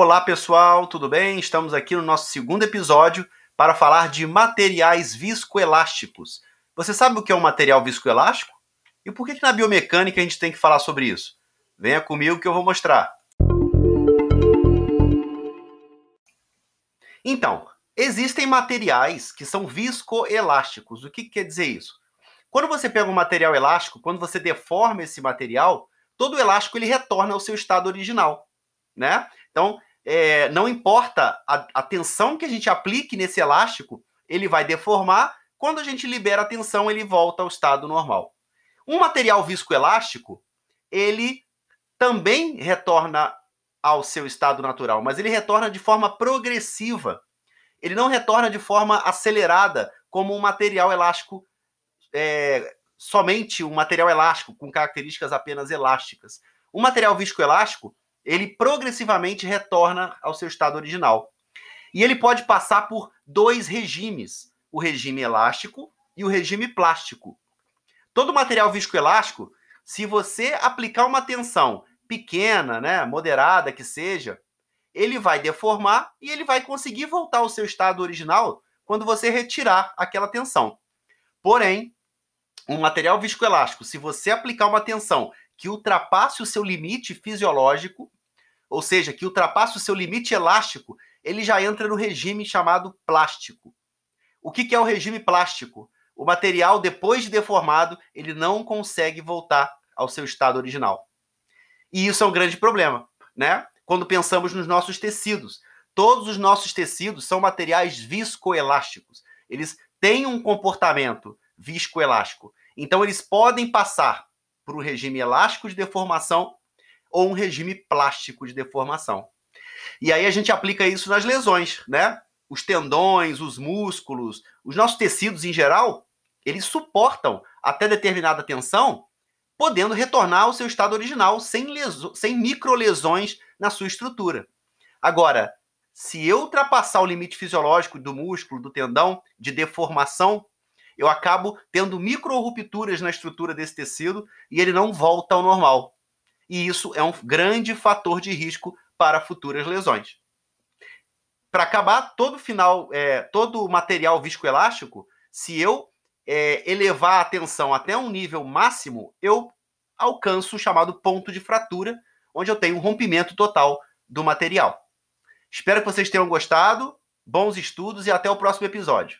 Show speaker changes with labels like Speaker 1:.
Speaker 1: Olá pessoal, tudo bem? Estamos aqui no nosso segundo episódio para falar de materiais viscoelásticos. Você sabe o que é um material viscoelástico? E por que, que na biomecânica a gente tem que falar sobre isso? Venha comigo que eu vou mostrar. Então, existem materiais que são viscoelásticos. O que, que quer dizer isso? Quando você pega um material elástico, quando você deforma esse material, todo o elástico ele retorna ao seu estado original, né? Então, é, não importa a, a tensão que a gente aplique nesse elástico, ele vai deformar. Quando a gente libera a tensão, ele volta ao estado normal. Um material viscoelástico, ele também retorna ao seu estado natural, mas ele retorna de forma progressiva. Ele não retorna de forma acelerada, como um material elástico é, somente um material elástico, com características apenas elásticas. Um material viscoelástico, ele progressivamente retorna ao seu estado original. E ele pode passar por dois regimes: o regime elástico e o regime plástico. Todo material viscoelástico, se você aplicar uma tensão pequena, né, moderada que seja, ele vai deformar e ele vai conseguir voltar ao seu estado original quando você retirar aquela tensão. Porém, um material viscoelástico, se você aplicar uma tensão que ultrapasse o seu limite fisiológico, ou seja, que ultrapasse o seu limite elástico, ele já entra no regime chamado plástico. O que, é o regime plástico? O material, depois de deformado, ele não consegue voltar ao seu estado original. E isso é um grande problema, né? Quando pensamos nos nossos tecidos. Todos os nossos tecidos são materiais viscoelásticos. Eles têm um comportamento viscoelástico. Então, eles podem passar para o regime elástico de deformação ou um regime plástico de deformação. E aí a gente aplica isso nas lesões, né? Os tendões, os músculos, os nossos tecidos em geral, eles suportam até determinada tensão, podendo retornar ao seu estado original sem, sem microlesões na sua estrutura. Agora, se eu ultrapassar o limite fisiológico do músculo, do tendão, de deformação, eu acabo tendo micro-rupturas na estrutura desse tecido e ele não volta ao normal. E isso é um grande fator de risco para futuras lesões. Para acabar, todo final, é, todo material viscoelástico, se eu é, elevar a tensão até um nível máximo, eu alcanço o chamado ponto de fratura, onde eu tenho um rompimento total do material. Espero que vocês tenham gostado. Bons estudos e até o próximo episódio.